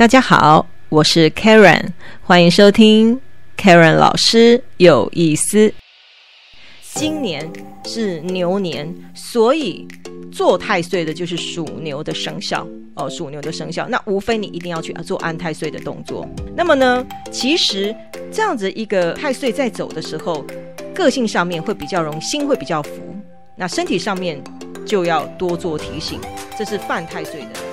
大家好，我是 Karen，欢迎收听 Karen 老师有意思。今年是牛年，所以做太岁的就是属牛的生肖哦，属牛的生肖，那无非你一定要去做安太岁的动作。那么呢，其实这样子一个太岁在走的时候，个性上面会比较容易，心会比较浮，那身体上面就要多做提醒，这是犯太岁的。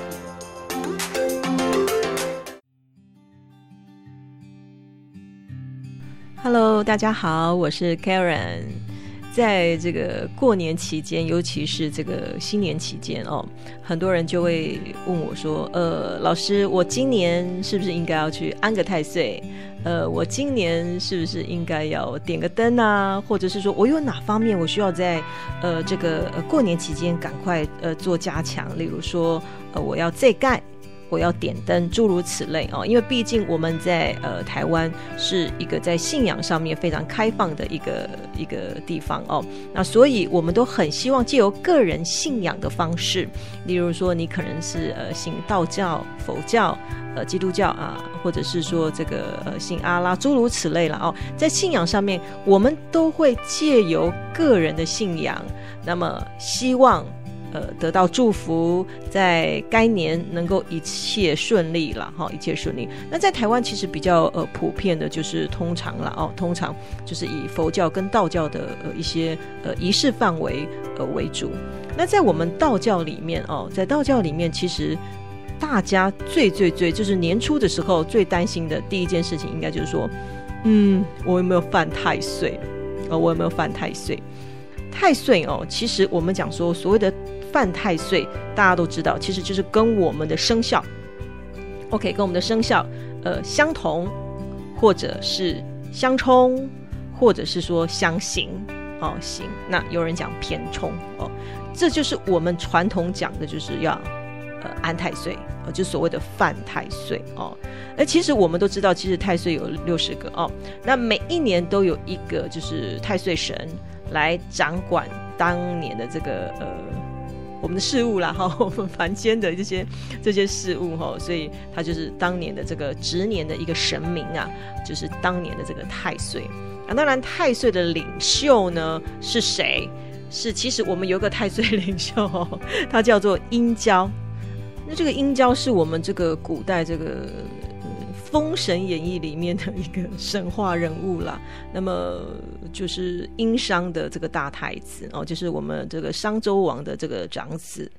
Hello，大家好，我是 Karen。在这个过年期间，尤其是这个新年期间哦，很多人就会问我说：“呃，老师，我今年是不是应该要去安个太岁？呃，我今年是不是应该要点个灯啊？或者是说我有哪方面我需要在呃这个过年期间赶快呃做加强？例如说呃我要再盖。”我要点灯，诸如此类哦，因为毕竟我们在呃台湾是一个在信仰上面非常开放的一个一个地方哦，那所以我们都很希望借由个人信仰的方式，例如说你可能是呃信道教、佛教、呃基督教啊，或者是说这个呃信阿拉，诸如此类了哦，在信仰上面，我们都会借由个人的信仰，那么希望。呃，得到祝福，在该年能够一切顺利了哈，一切顺利。那在台湾其实比较呃普遍的就是通常了哦，通常就是以佛教跟道教的呃一些呃仪式范围呃为主。那在我们道教里面哦，在道教里面，其实大家最最最就是年初的时候最担心的第一件事情，应该就是说，嗯，我有没有犯太岁？呃，我有没有犯太岁？太岁哦，其实我们讲说所谓的。犯太岁，大家都知道，其实就是跟我们的生肖，OK，跟我们的生肖呃相同，或者是相冲，或者是说相刑哦，刑。那有人讲偏冲哦，这就是我们传统讲的，就是要呃安太岁，呃，就所谓的犯太岁哦。那其实我们都知道，其实太岁有六十个哦，那每一年都有一个就是太岁神来掌管当年的这个呃。我们的事物啦，哈，我们凡间的这些这些事物，哈，所以他就是当年的这个值年的一个神明啊，就是当年的这个太岁啊。当然，太岁的领袖呢是谁？是其实我们有个太岁领袖，他叫做殷郊。那这个殷郊是我们这个古代这个。《封神演义》里面的一个神话人物啦，那么就是殷商的这个大太子哦，就是我们这个商周王的这个长子，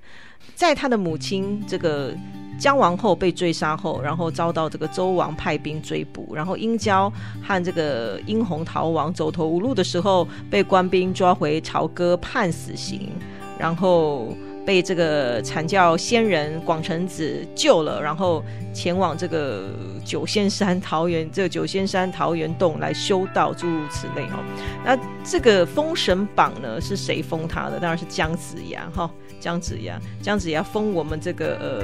在他的母亲这个姜王后被追杀后，然后遭到这个周王派兵追捕，然后殷郊和这个殷红逃亡，走投无路的时候，被官兵抓回朝歌判死刑，然后。被这个阐教仙人广成子救了，然后前往这个九仙山桃园，这个九仙山桃园洞来修道，诸如此类哦。那这个封神榜呢，是谁封他的？当然是姜子牙哈，姜子牙，姜子牙封我们这个呃。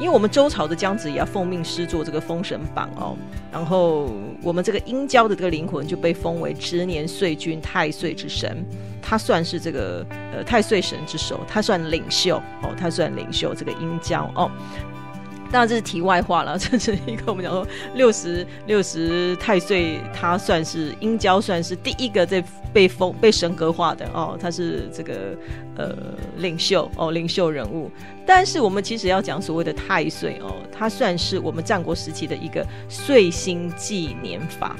因为我们周朝的姜子牙奉命师作这个封神榜哦，然后我们这个殷郊的这个灵魂就被封为执年岁君太岁之神，他算是这个呃太岁神之首，他算领袖哦，他算领袖这个殷郊哦。当然这是题外话了，这是一个我们讲说六十六十太岁，他算是殷郊，算是第一个在被封被神格化的哦，他是这个呃领袖哦，领袖人物。但是我们其实要讲所谓的太岁哦，它算是我们战国时期的一个岁星纪年法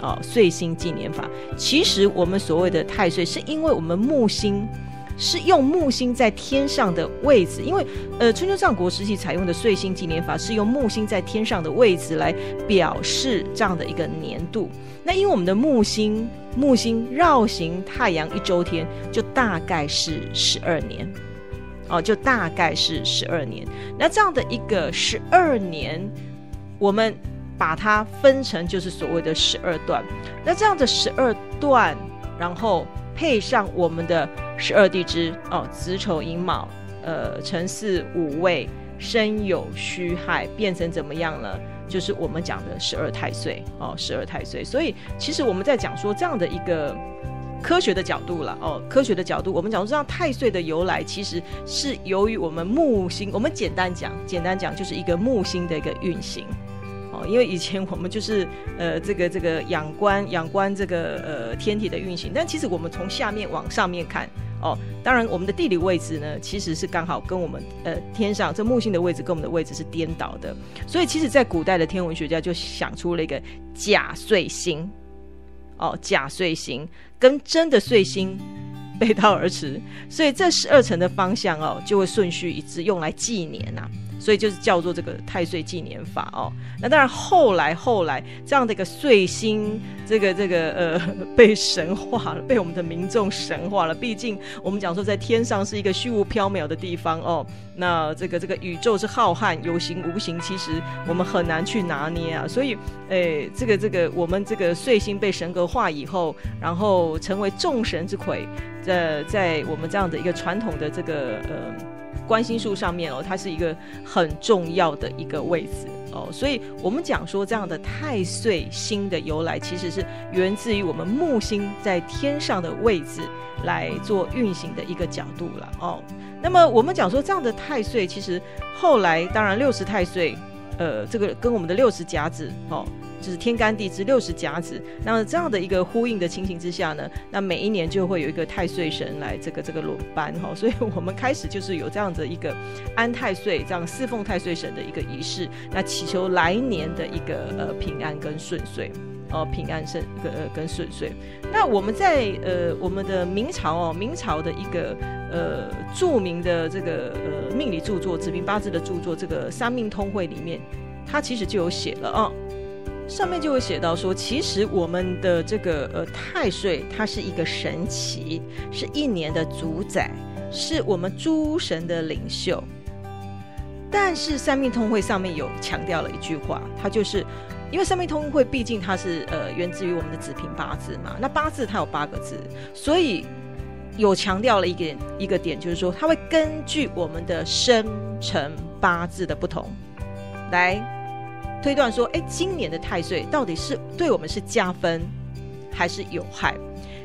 哦，岁星纪年法。其实我们所谓的太岁，是因为我们木星。是用木星在天上的位置，因为呃春秋战国时期采用的岁星纪年法是用木星在天上的位置来表示这样的一个年度。那因为我们的木星木星绕行太阳一周天，就大概是十二年，哦，就大概是十二年。那这样的一个十二年，我们把它分成就是所谓的十二段。那这样的十二段，然后配上我们的。十二地支哦，子丑寅卯，呃，辰巳午未申酉戌亥，变成怎么样了？就是我们讲的十二太岁哦，十二太岁。所以其实我们在讲说这样的一个科学的角度了哦，科学的角度，我们讲说这样太岁的由来，其实是由于我们木星。我们简单讲，简单讲就是一个木星的一个运行哦。因为以前我们就是呃这个这个仰观仰观这个呃天体的运行，但其实我们从下面往上面看哦，当然我们的地理位置呢，其实是刚好跟我们呃天上这木星的位置跟我们的位置是颠倒的，所以其实，在古代的天文学家就想出了一个假岁星。哦，假岁星跟真的岁星 背道而驰，所以这十二层的方向哦，就会顺序一致，用来纪年呐。所以就是叫做这个太岁纪年法哦。那当然后来后来这样的一个岁星，这个这个呃 被神化了，被我们的民众神化了。毕竟我们讲说在天上是一个虚无缥缈的地方哦。那这个这个宇宙是浩瀚有形无形，其实我们很难去拿捏啊。所以诶，这个这个我们这个岁星被神格化以后，然后成为众神之魁，在在我们这样的一个传统的这个呃。观星术上面哦，它是一个很重要的一个位置哦，所以我们讲说这样的太岁星的由来，其实是源自于我们木星在天上的位置来做运行的一个角度了哦。那么我们讲说这样的太岁，其实后来当然六十太岁，呃，这个跟我们的六十甲子哦。就是天干地支六十甲子，那这样的一个呼应的情形之下呢，那每一年就会有一个太岁神来这个这个轮班哈，所以我们开始就是有这样的一个安太岁，这样侍奉太岁神的一个仪式，那祈求来年的一个呃平安跟顺遂哦，平安顺跟跟顺遂。那我们在呃我们的明朝哦，明朝的一个呃著名的这个呃命理著作《子平八字》的著作，这个《三命通会》里面，它其实就有写了啊。上面就会写到说，其实我们的这个呃太岁，它是一个神奇，是一年的主宰，是我们诸神的领袖。但是三命通会上面有强调了一句话，它就是因为三命通会毕竟它是呃源自于我们的子平八字嘛，那八字它有八个字，所以有强调了一点一个点，就是说它会根据我们的生辰八字的不同来。推断说，哎，今年的太岁到底是对我们是加分还是有害？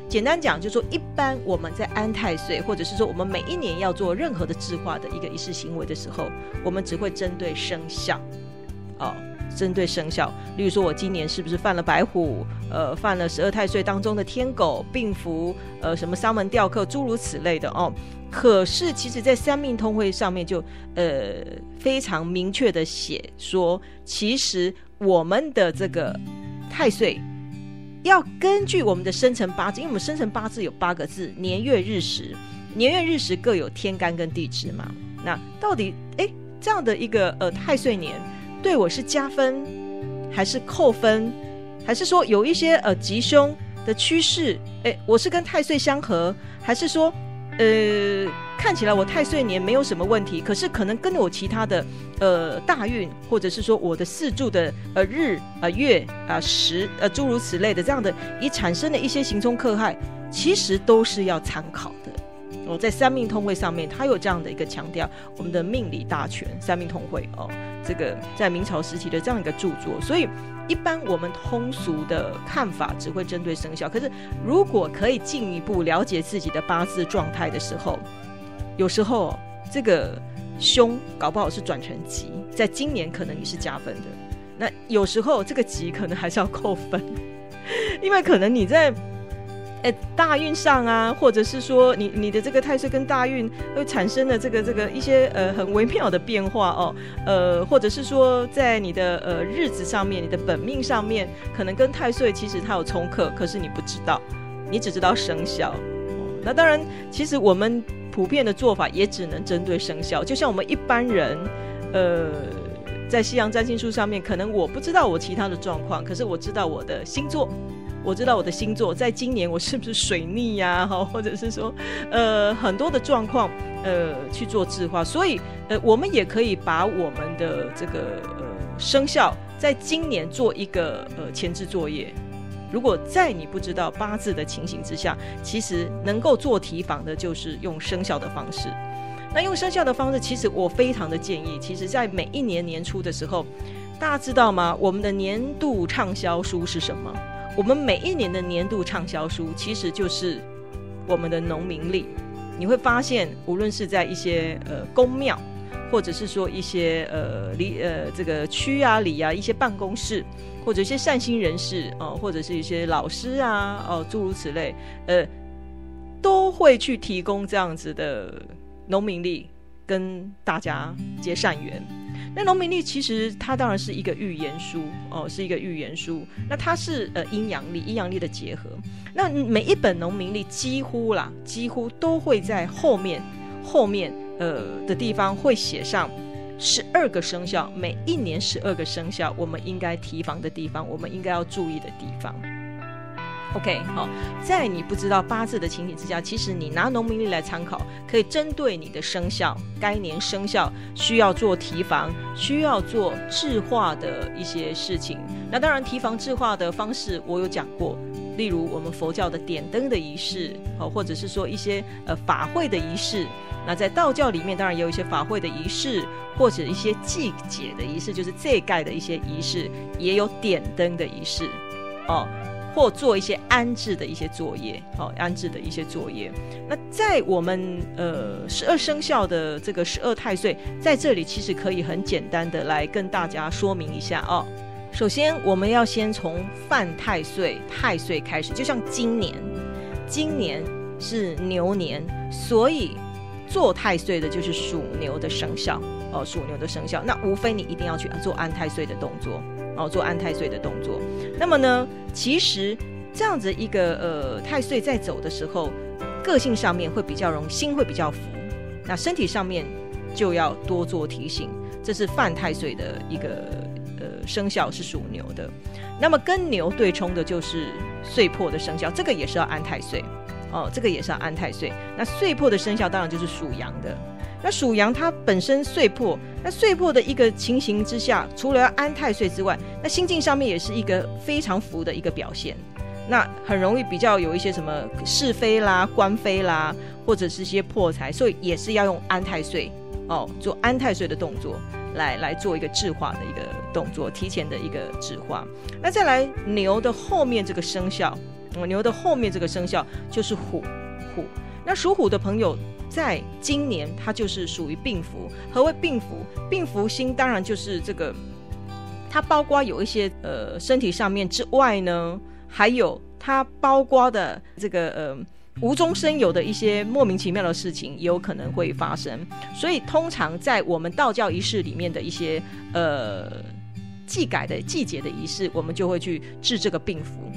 简单讲，就是说，一般我们在安太岁，或者是说我们每一年要做任何的制化的一个仪式行为的时候，我们只会针对生肖，哦，针对生肖。例如说，我今年是不是犯了白虎？呃，犯了十二太岁当中的天狗、病符，呃，什么三门吊客，诸如此类的哦。可是，其实，在三命通会上面就呃非常明确的写说，其实我们的这个太岁要根据我们的生辰八字，因为我们生辰八字有八个字，年月日时，年月日时各有天干跟地支嘛。那到底哎这样的一个呃太岁年对我是加分还是扣分，还是说有一些呃吉凶的趋势？哎，我是跟太岁相合，还是说？呃，看起来我太岁年没有什么问题，可是可能跟我其他的呃大运，或者是说我的四柱的呃日啊月啊时呃诸如此类的这样的，以产生的一些行冲克害，其实都是要参考的。在三命通会上面，它有这样的一个强调，我们的命理大全三命通会哦，这个在明朝时期的这样一个著作，所以。一般我们通俗的看法只会针对生肖，可是如果可以进一步了解自己的八字状态的时候，有时候这个凶搞不好是转成吉，在今年可能你是加分的，那有时候这个吉可能还是要扣分，因为可能你在。哎，大运上啊，或者是说你你的这个太岁跟大运会产生的这个这个一些呃很微妙的变化哦，呃，或者是说在你的呃日子上面，你的本命上面可能跟太岁其实它有冲克，可是你不知道，你只知道生肖。那当然，其实我们普遍的做法也只能针对生肖，就像我们一般人，呃，在西洋占星术上面，可能我不知道我其他的状况，可是我知道我的星座。我知道我的星座在今年我是不是水逆呀？哈，或者是说，呃，很多的状况，呃，去做计划。所以，呃，我们也可以把我们的这个呃生肖，在今年做一个呃前置作业。如果在你不知道八字的情形之下，其实能够做提防的，就是用生肖的方式。那用生肖的方式，其实我非常的建议，其实在每一年年初的时候，大家知道吗？我们的年度畅销书是什么？我们每一年的年度畅销书其实就是我们的农民历，你会发现，无论是在一些呃宫庙，或者是说一些呃里呃这个区啊里啊一些办公室，或者一些善心人士哦，或者是一些老师啊哦诸如此类，呃，都会去提供这样子的农民历，跟大家结善缘。那农民历其实它当然是一个预言书哦，是一个预言书。那它是呃阴阳历，阴阳历的结合。那每一本农民历几乎啦，几乎都会在后面后面呃的地方会写上十二个生肖，每一年十二个生肖，我们应该提防的地方，我们应该要注意的地方。OK，好，在你不知道八字的情形之下，其实你拿农民历来参考，可以针对你的生肖，该年生肖需要做提防，需要做制化的一些事情。那当然，提防制化的方式我有讲过，例如我们佛教的点灯的仪式，好，或者是说一些呃法会的仪式。那在道教里面，当然也有一些法会的仪式，或者一些祭解的仪式，就是这盖的一些仪式，也有点灯的仪式，哦。或做一些安置的一些作业，好安置的一些作业。那在我们呃十二生肖的这个十二太岁，在这里其实可以很简单的来跟大家说明一下哦。首先，我们要先从犯太岁太岁开始，就像今年，今年是牛年，所以做太岁的就是属牛的生肖哦，属牛的生肖。那无非你一定要去做安太岁的动作。哦，做安太岁的动作。那么呢，其实这样子一个呃太岁在走的时候，个性上面会比较容心会比较浮，那身体上面就要多做提醒。这是犯太岁的一个呃生肖是属牛的。那么跟牛对冲的就是岁破的生肖，这个也是要安太岁哦，这个也是要安太岁。那岁破的生肖当然就是属羊的。那属羊它本身岁破，那岁破的一个情形之下，除了要安太岁之外，那心境上面也是一个非常福的一个表现。那很容易比较有一些什么是非啦、官非啦，或者是些破财，所以也是要用安太岁哦，做安太岁的动作，来来做一个智化的一个动作，提前的一个智化。那再来牛的后面这个生肖，牛的后面这个生肖就是虎，虎。那属虎的朋友。在今年，它就是属于病符。何谓病符？病符星当然就是这个，它包括有一些呃身体上面之外呢，还有它包括的这个呃无中生有的一些莫名其妙的事情，也有可能会发生。所以，通常在我们道教仪式里面的一些呃祭改的季节的仪式，我们就会去治这个病符。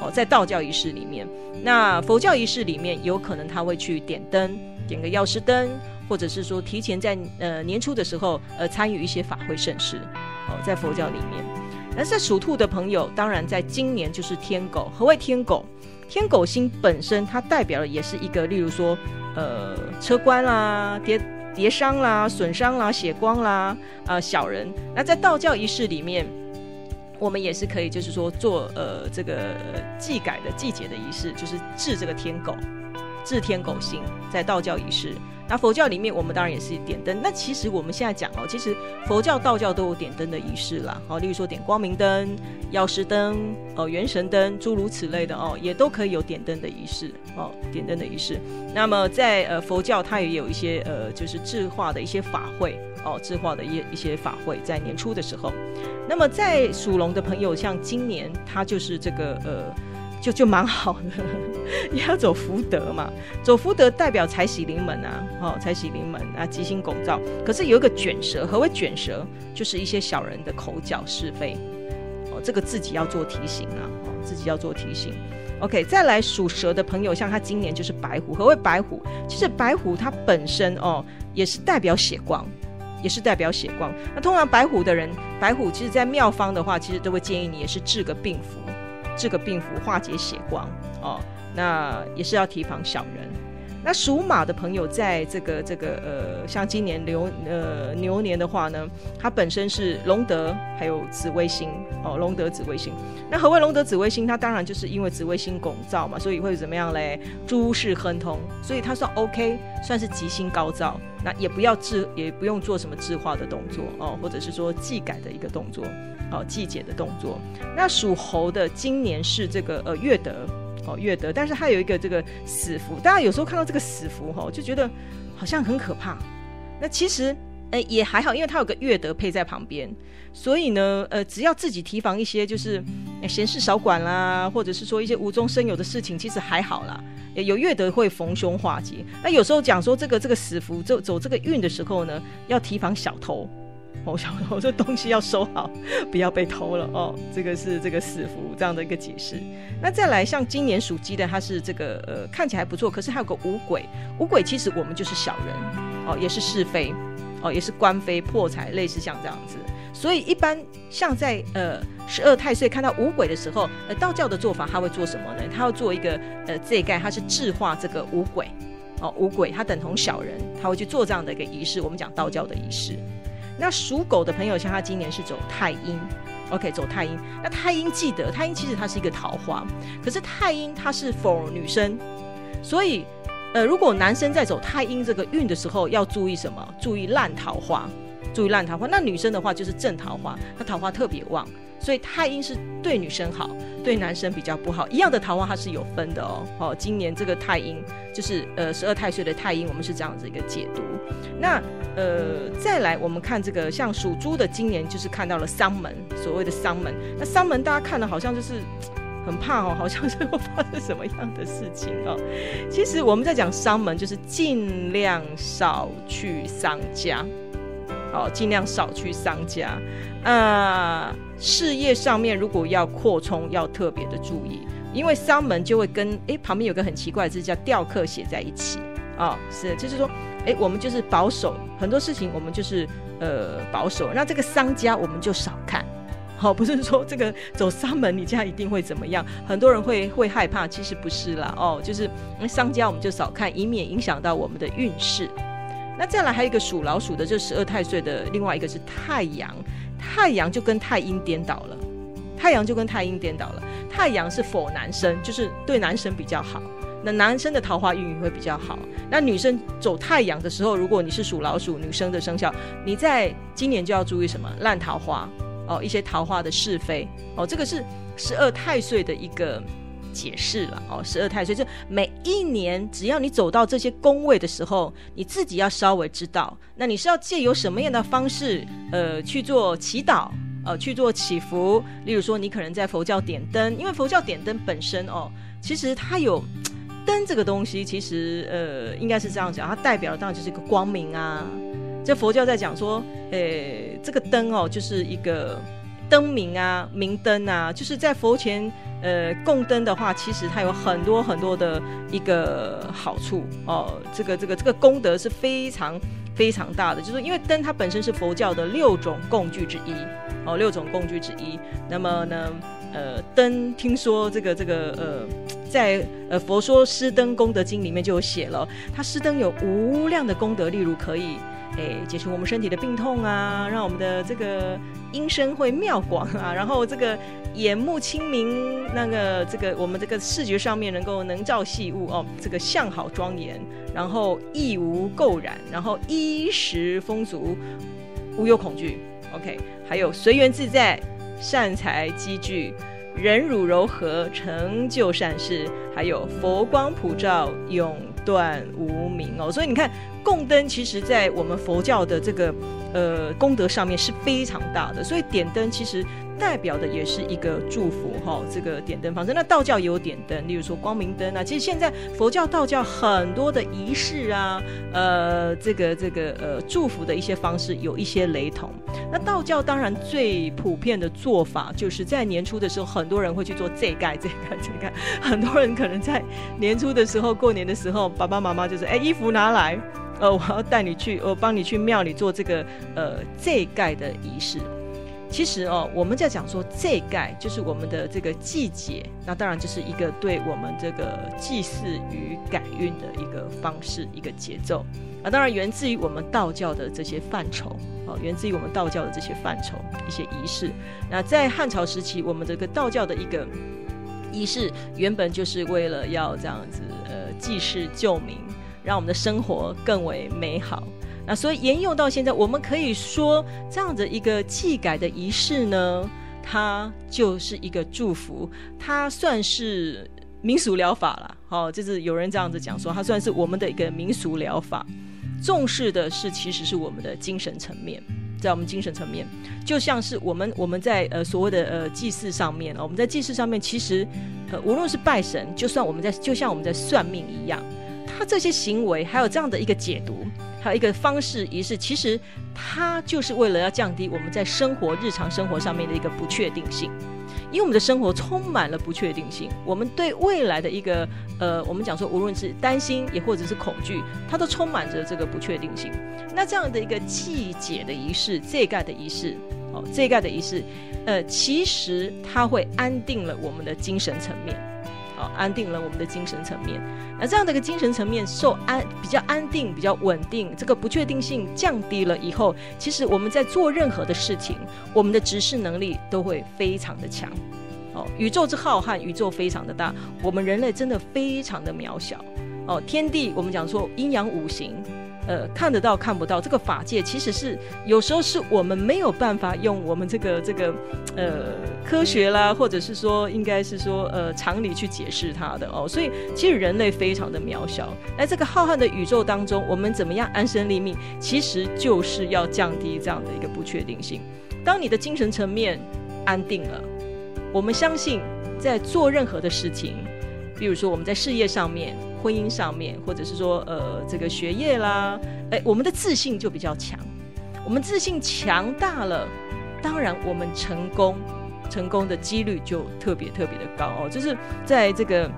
哦，在道教仪式里面，那佛教仪式里面，有可能他会去点灯。点个药师灯，或者是说提前在呃年初的时候，呃参与一些法会盛事，哦，在佛教里面。那在属兔的朋友，当然在今年就是天狗。何谓天狗？天狗星本身它代表的也是一个，例如说呃车官啦、跌跌伤啦、损伤啦、血光啦啊小人。那在道教仪式里面，我们也是可以就是说做呃这个祭改的季节的仪式，就是治这个天狗。治天狗星在道教仪式，那佛教里面我们当然也是点灯。那其实我们现在讲哦，其实佛教、道教都有点灯的仪式啦。好，例如说点光明灯、药师灯、哦元神灯，诸如此类的哦，也都可以有点灯的仪式哦，点灯的仪式。那么在呃佛教，它也有一些呃就是智化的一些法会哦，智化的一一些法会在年初的时候。那么在属龙的朋友，像今年它就是这个呃。就就蛮好的，也要走福德嘛，走福德代表财喜临门啊，哦，财喜临门啊，吉星拱照。可是有一个卷舌，何为卷舌？就是一些小人的口角是非，哦，这个自己要做提醒啊，哦，自己要做提醒。OK，再来属蛇的朋友，像他今年就是白虎，何为白虎？其实白虎它本身哦，也是代表血光，也是代表血光。那通常白虎的人，白虎其实在庙方的话，其实都会建议你也是治个病符。这个病符化解血光哦，那也是要提防小人。那属马的朋友，在这个这个呃，像今年牛呃牛年的话呢，它本身是龙德还有紫微星哦，龙德紫微星。那何谓龙德紫微星？它当然就是因为紫微星拱照嘛，所以会怎么样嘞？诸事亨通，所以它算 OK，算是吉星高照。那也不要治，也不用做什么治化的动作哦，或者是说祭改的一个动作哦，祭解的动作。那属猴的今年是这个呃月德。哦，乐德，但是他有一个这个死符，大家有时候看到这个死符哈，就觉得好像很可怕。那其实，哎，也还好，因为他有个乐德配在旁边，所以呢，呃，只要自己提防一些就是闲事少管啦，或者是说一些无中生有的事情，其实还好啦。有乐德会逢凶化吉。那有时候讲说这个这个死符走走这个运的时候呢，要提防小偷。哦，小偷这东西要收好，不要被偷了哦。这个是这个死符这样的一个解释。那再来，像今年属鸡的，它是这个呃看起来不错，可是还有个五鬼。五鬼其实我们就是小人哦，也是是非哦，也是官非破财，类似像这样子。所以一般像在呃十二太岁看到五鬼的时候，呃道教的做法他会做什么呢？他要做一个呃这一盖，他是制化这个五鬼哦，五鬼他等同小人，他会去做这样的一个仪式。我们讲道教的仪式。那属狗的朋友，像他今年是走太阴，OK，走太阴。那太阴记得，太阴其实它是一个桃花，可是太阴它是否女生，所以，呃，如果男生在走太阴这个运的时候，要注意什么？注意烂桃花，注意烂桃花。那女生的话就是正桃花，那桃花特别旺。所以太阴是对女生好，对男生比较不好。一样的桃花它是有分的哦。哦，今年这个太阴就是呃十二太岁的太阴，我们是这样子一个解读。那呃再来我们看这个像属猪的今年就是看到了丧门，所谓的丧门。那丧门大家看的好像就是很怕哦，好像是会发生什么样的事情哦。其实我们在讲丧门，就是尽量少去丧家。哦，尽量少去商家，啊，事业上面如果要扩充，要特别的注意，因为商门就会跟哎旁边有个很奇怪的字叫雕刻写在一起，哦，是，就是说，哎，我们就是保守，很多事情我们就是呃保守，那这个商家我们就少看，好，不是说这个走商门你家一定会怎么样，很多人会会害怕，其实不是啦，哦，就是那商家我们就少看，以免影响到我们的运势。那再来还有一个属老鼠的，就十二太岁的，另外一个是太阳，太阳就跟太阴颠倒了，太阳就跟太阴颠倒了。太阳是否男生，就是对男生比较好，那男生的桃花运会比较好。那女生走太阳的时候，如果你是属老鼠女生的生肖，你在今年就要注意什么？烂桃花哦，一些桃花的是非哦，这个是十二太岁的一个。解释了哦，十二太岁就每一年，只要你走到这些宫位的时候，你自己要稍微知道，那你是要借由什么样的方式，呃，去做祈祷，呃，去做祈福。例如说，你可能在佛教点灯，因为佛教点灯本身哦，其实它有灯这个东西，其实呃，应该是这样讲，它代表的当然就是一个光明啊。这佛教在讲说，呃，这个灯哦，就是一个灯明啊，明灯啊，就是在佛前。呃，供灯的话，其实它有很多很多的一个好处哦。这个这个这个功德是非常非常大的，就是因为灯它本身是佛教的六种供具之一哦，六种供具之一。那么呢，呃，灯听说这个这个呃，在呃《佛说施灯功德经》里面就有写了，它施灯有无量的功德，例如可以。诶，解除我们身体的病痛啊，让我们的这个音声会妙广啊，然后这个眼目清明，那个这个我们这个视觉上面能够能照细物哦，这个相好庄严，然后亦无垢染，然后衣食丰足，无忧恐惧。OK，还有随缘自在，善财积聚，忍辱柔和，成就善事，还有佛光普照，永断无明哦。所以你看。供灯其实，在我们佛教的这个呃功德上面是非常大的，所以点灯其实代表的也是一个祝福哈。这个点灯方式，那道教也有点灯，例如说光明灯啊。其实现在佛教、道教很多的仪式啊，呃，这个这个呃祝福的一些方式有一些雷同。那道教当然最普遍的做法，就是在年初的时候，很多人会去做这盖、这盖、这盖。很多人可能在年初的时候，过年的时候，爸爸妈妈就是哎，衣服拿来。呃，我要带你去，我帮你去庙里做这个呃祭盖的仪式。其实哦，我们在讲说祭盖，就是我们的这个季节，那当然就是一个对我们这个祭祀与改运的一个方式，一个节奏啊。当然源自于我们道教的这些范畴哦，源自于我们道教的这些范畴一些仪式。那在汉朝时期，我们这个道教的一个仪式，原本就是为了要这样子呃济世救民。让我们的生活更为美好。那所以沿用到现在，我们可以说这样的一个祭改的仪式呢，它就是一个祝福，它算是民俗疗法啦，好，就是有人这样子讲说，它算是我们的一个民俗疗法，重视的是其实是我们的精神层面。在我们精神层面，就像是我们我们在呃所谓的呃祭祀上面我们在祭祀上面，其实呃无论是拜神，就算我们在就像我们在算命一样，他这些行为还有这样的一个解读，还有一个方式仪式，其实它就是为了要降低我们在生活日常生活上面的一个不确定性。因为我们的生活充满了不确定性，我们对未来的一个呃，我们讲说，无论是担心也或者是恐惧，它都充满着这个不确定性。那这样的一个季节的仪式，这盖的仪式，哦，这盖的仪式，呃，其实它会安定了我们的精神层面。哦，安定了我们的精神层面。那这样的一个精神层面受安比较安定、比较稳定，这个不确定性降低了以后，其实我们在做任何的事情，我们的直视能力都会非常的强。哦，宇宙之浩瀚，宇宙非常的大，我们人类真的非常的渺小。哦，天地，我们讲说阴阳五行。呃，看得到看不到，这个法界其实是有时候是我们没有办法用我们这个这个呃科学啦，或者是说应该是说呃常理去解释它的哦。所以其实人类非常的渺小，在这个浩瀚的宇宙当中，我们怎么样安身立命，其实就是要降低这样的一个不确定性。当你的精神层面安定了，我们相信在做任何的事情，比如说我们在事业上面。婚姻上面，或者是说，呃，这个学业啦，哎，我们的自信就比较强。我们自信强大了，当然我们成功，成功的几率就特别特别的高哦。就是在这个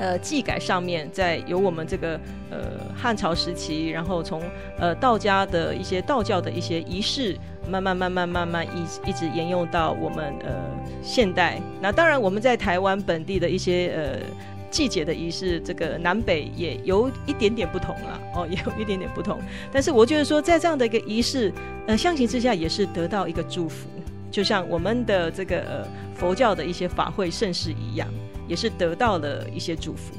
呃技改上面，在有我们这个呃汉朝时期，然后从呃道家的一些道教的一些仪式，慢慢慢慢慢慢一一直沿用到我们呃现代。那当然我们在台湾本地的一些呃。季节的仪式，这个南北也有一点点不同了 哦，也有一点点不同。但是我觉得说，在这样的一个仪式，呃，相形之下也是得到一个祝福，就像我们的这个佛教的一些法会盛世一样，也是得到了一些祝福。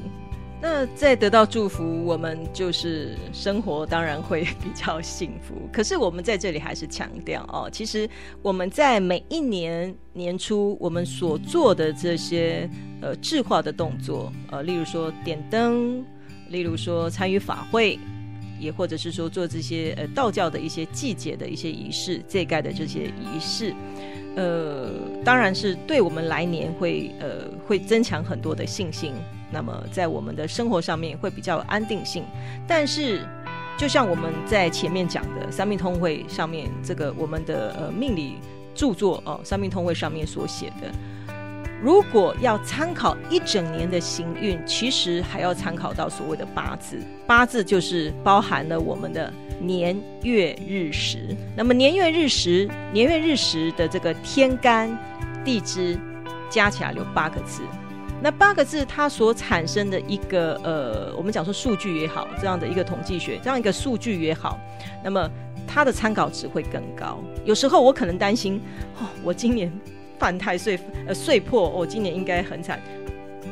那在得到祝福，我们就是生活当然会比较幸福。可是我们在这里还是强调哦，其实我们在每一年年初我们所做的这些呃智化的动作，呃，例如说点灯，例如说参与法会，也或者是说做这些呃道教的一些季节的一些仪式，这盖的这些仪式，呃，当然是对我们来年会呃会增强很多的信心。那么在我们的生活上面会比较有安定性，但是就像我们在前面讲的三命通会上面这个我们的呃命理著作哦，三命通会上面所写的，如果要参考一整年的行运，其实还要参考到所谓的八字，八字就是包含了我们的年月日时。那么年月日时，年月日时的这个天干地支加起来有八个字。那八个字，它所产生的一个呃，我们讲说数据也好，这样的一个统计学，这样一个数据也好，那么它的参考值会更高。有时候我可能担心，哦，我今年犯太岁，呃，岁破，我今年应该很惨，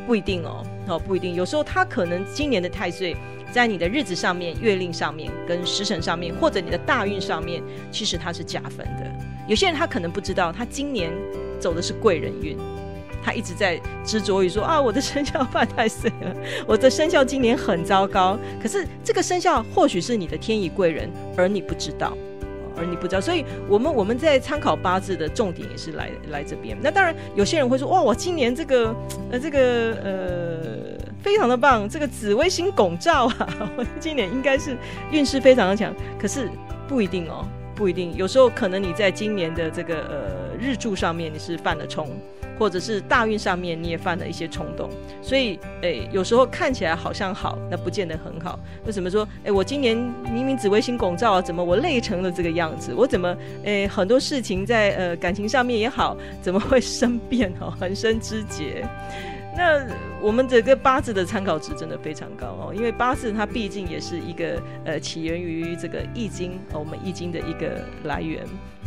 不一定哦，哦，不一定。有时候他可能今年的太岁，在你的日子上面、月令上面、跟时辰上面，或者你的大运上面，其实它是加分的。有些人他可能不知道，他今年走的是贵人运。他一直在执着于说啊，我的生肖犯太岁了，我的生肖今年很糟糕。可是这个生肖或许是你的天乙贵人，而你不知道，而你不知道。所以，我们我们在参考八字的重点也是来来这边。那当然，有些人会说哇，我今年这个呃这个呃非常的棒，这个紫微星拱照啊，我今年应该是运势非常的强。可是不一定哦，不一定。有时候可能你在今年的这个呃日柱上面你是犯了冲。或者是大运上面你也犯了一些冲动，所以诶，有时候看起来好像好，那不见得很好。为什么说诶，我今年明明紫微星拱照啊，怎么我累成了这个样子？我怎么诶，很多事情在呃感情上面也好，怎么会生变哦，横生枝节？那我们整个八字的参考值真的非常高哦，因为八字它毕竟也是一个呃起源于这个易经，我们易经的一个来源。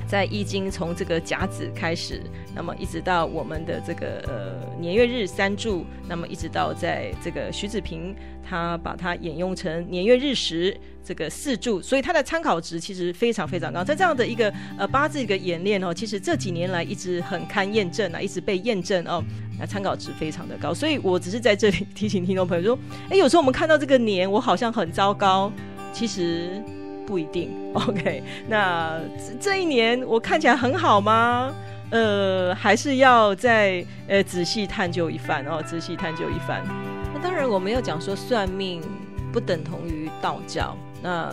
在易经从这个甲子开始，那么一直到我们的这个呃年月日三柱，那么一直到在这个徐子平他把它沿用成年月日时这个四柱，所以它的参考值其实非常非常高。在这样的一个呃八字一个演练哦，其实这几年来一直很堪验证啊，一直被验证哦，那参考值非常的高。所以我只是在这里提醒听众朋友说，哎，有时候我们看到这个年，我好像很糟糕，其实。不一定，OK。那这一年我看起来很好吗？呃，还是要再呃仔细探究一番哦，仔细探究一番。那当然，我没有讲说算命不等同于道教。那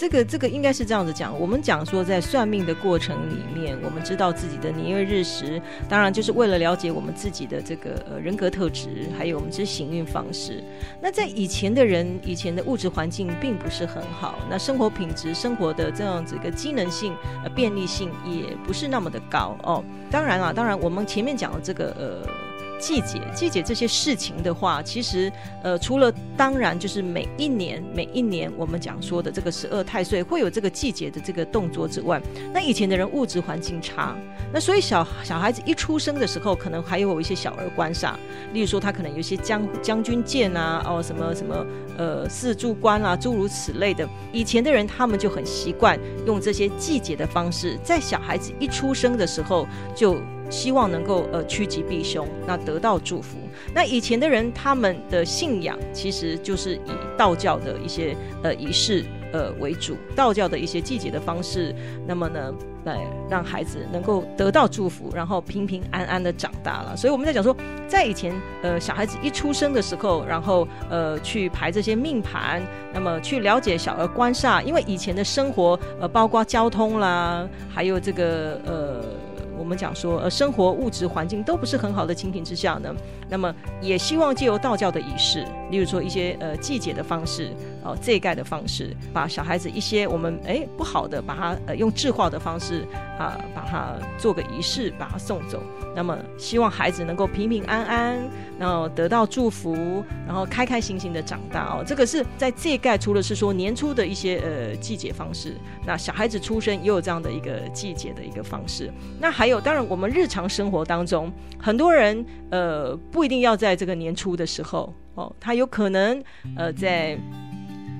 这个这个应该是这样子讲，我们讲说在算命的过程里面，我们知道自己的年月日时，当然就是为了了解我们自己的这个呃人格特质，还有我们这行运方式。那在以前的人，以前的物质环境并不是很好，那生活品质、生活的这样子一个机能性、呃便利性也不是那么的高哦。当然啊，当然我们前面讲的这个呃。季节，季节这些事情的话，其实，呃，除了当然就是每一年每一年我们讲说的这个十二太岁会有这个季节的这个动作之外，那以前的人物质环境差，那所以小小孩子一出生的时候，可能还有一些小儿观赏，例如说他可能有些将将军剑啊，哦什么什么呃四柱官啊，诸如此类的。以前的人他们就很习惯用这些季节的方式，在小孩子一出生的时候就。希望能够呃趋吉避凶，那得到祝福。那以前的人他们的信仰其实就是以道教的一些呃仪式呃为主，道教的一些季节的方式，那么呢来让孩子能够得到祝福，然后平平安安的长大了。所以我们在讲说，在以前呃小孩子一出生的时候，然后呃去排这些命盘，那么去了解小儿官煞，因为以前的生活呃包括交通啦，还有这个呃。我们讲说，呃，生活物质环境都不是很好的情形之下呢，那么也希望借由道教的仪式，例如说一些呃季节的方式，哦，这一盖的方式，把小孩子一些我们哎不好的，把它呃用智化的方式啊，把它做个仪式，把它送走。那么希望孩子能够平平安安，然后得到祝福，然后开开心心的长大哦。这个是在这一盖除了是说年初的一些呃季节方式，那小孩子出生也有这样的一个季节的一个方式，那还。有，当然，我们日常生活当中，很多人呃不一定要在这个年初的时候哦，他有可能呃在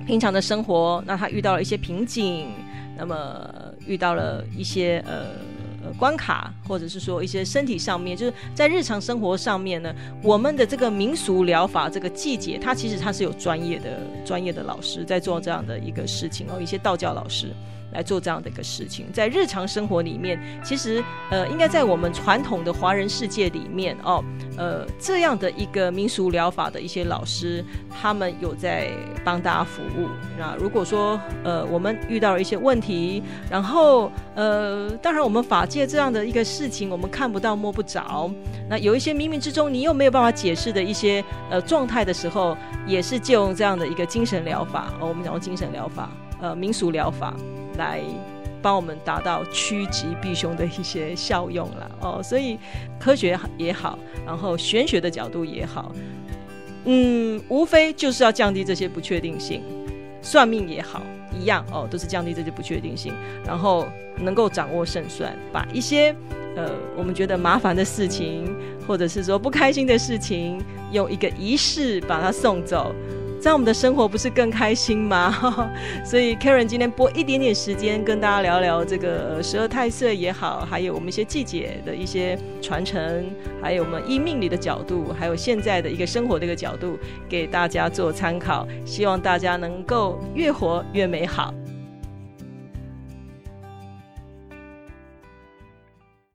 平常的生活，那他遇到了一些瓶颈，那么遇到了一些呃关卡，或者是说一些身体上面，就是在日常生活上面呢，我们的这个民俗疗法这个季节，它其实它是有专业的专业的老师在做这样的一个事情哦，一些道教老师。来做这样的一个事情，在日常生活里面，其实呃，应该在我们传统的华人世界里面哦，呃，这样的一个民俗疗法的一些老师，他们有在帮大家服务。那如果说呃，我们遇到了一些问题，然后呃，当然我们法界这样的一个事情，我们看不到摸不着，那有一些冥冥之中你又没有办法解释的一些呃状态的时候，也是借用这样的一个精神疗法哦，我们讲精神疗法，呃，民俗疗法。来帮我们达到趋吉避凶的一些效用了哦，所以科学也好，然后玄学的角度也好，嗯，无非就是要降低这些不确定性。算命也好，一样哦，都是降低这些不确定性，然后能够掌握胜算，把一些呃我们觉得麻烦的事情，或者是说不开心的事情，用一个仪式把它送走。这样我们的生活不是更开心吗？所以 Karen 今天播一点点时间跟大家聊聊这个十二太岁也好，还有我们一些季节的一些传承，还有我们依命理的角度，还有现在的一个生活的一个角度，给大家做参考。希望大家能够越活越美好。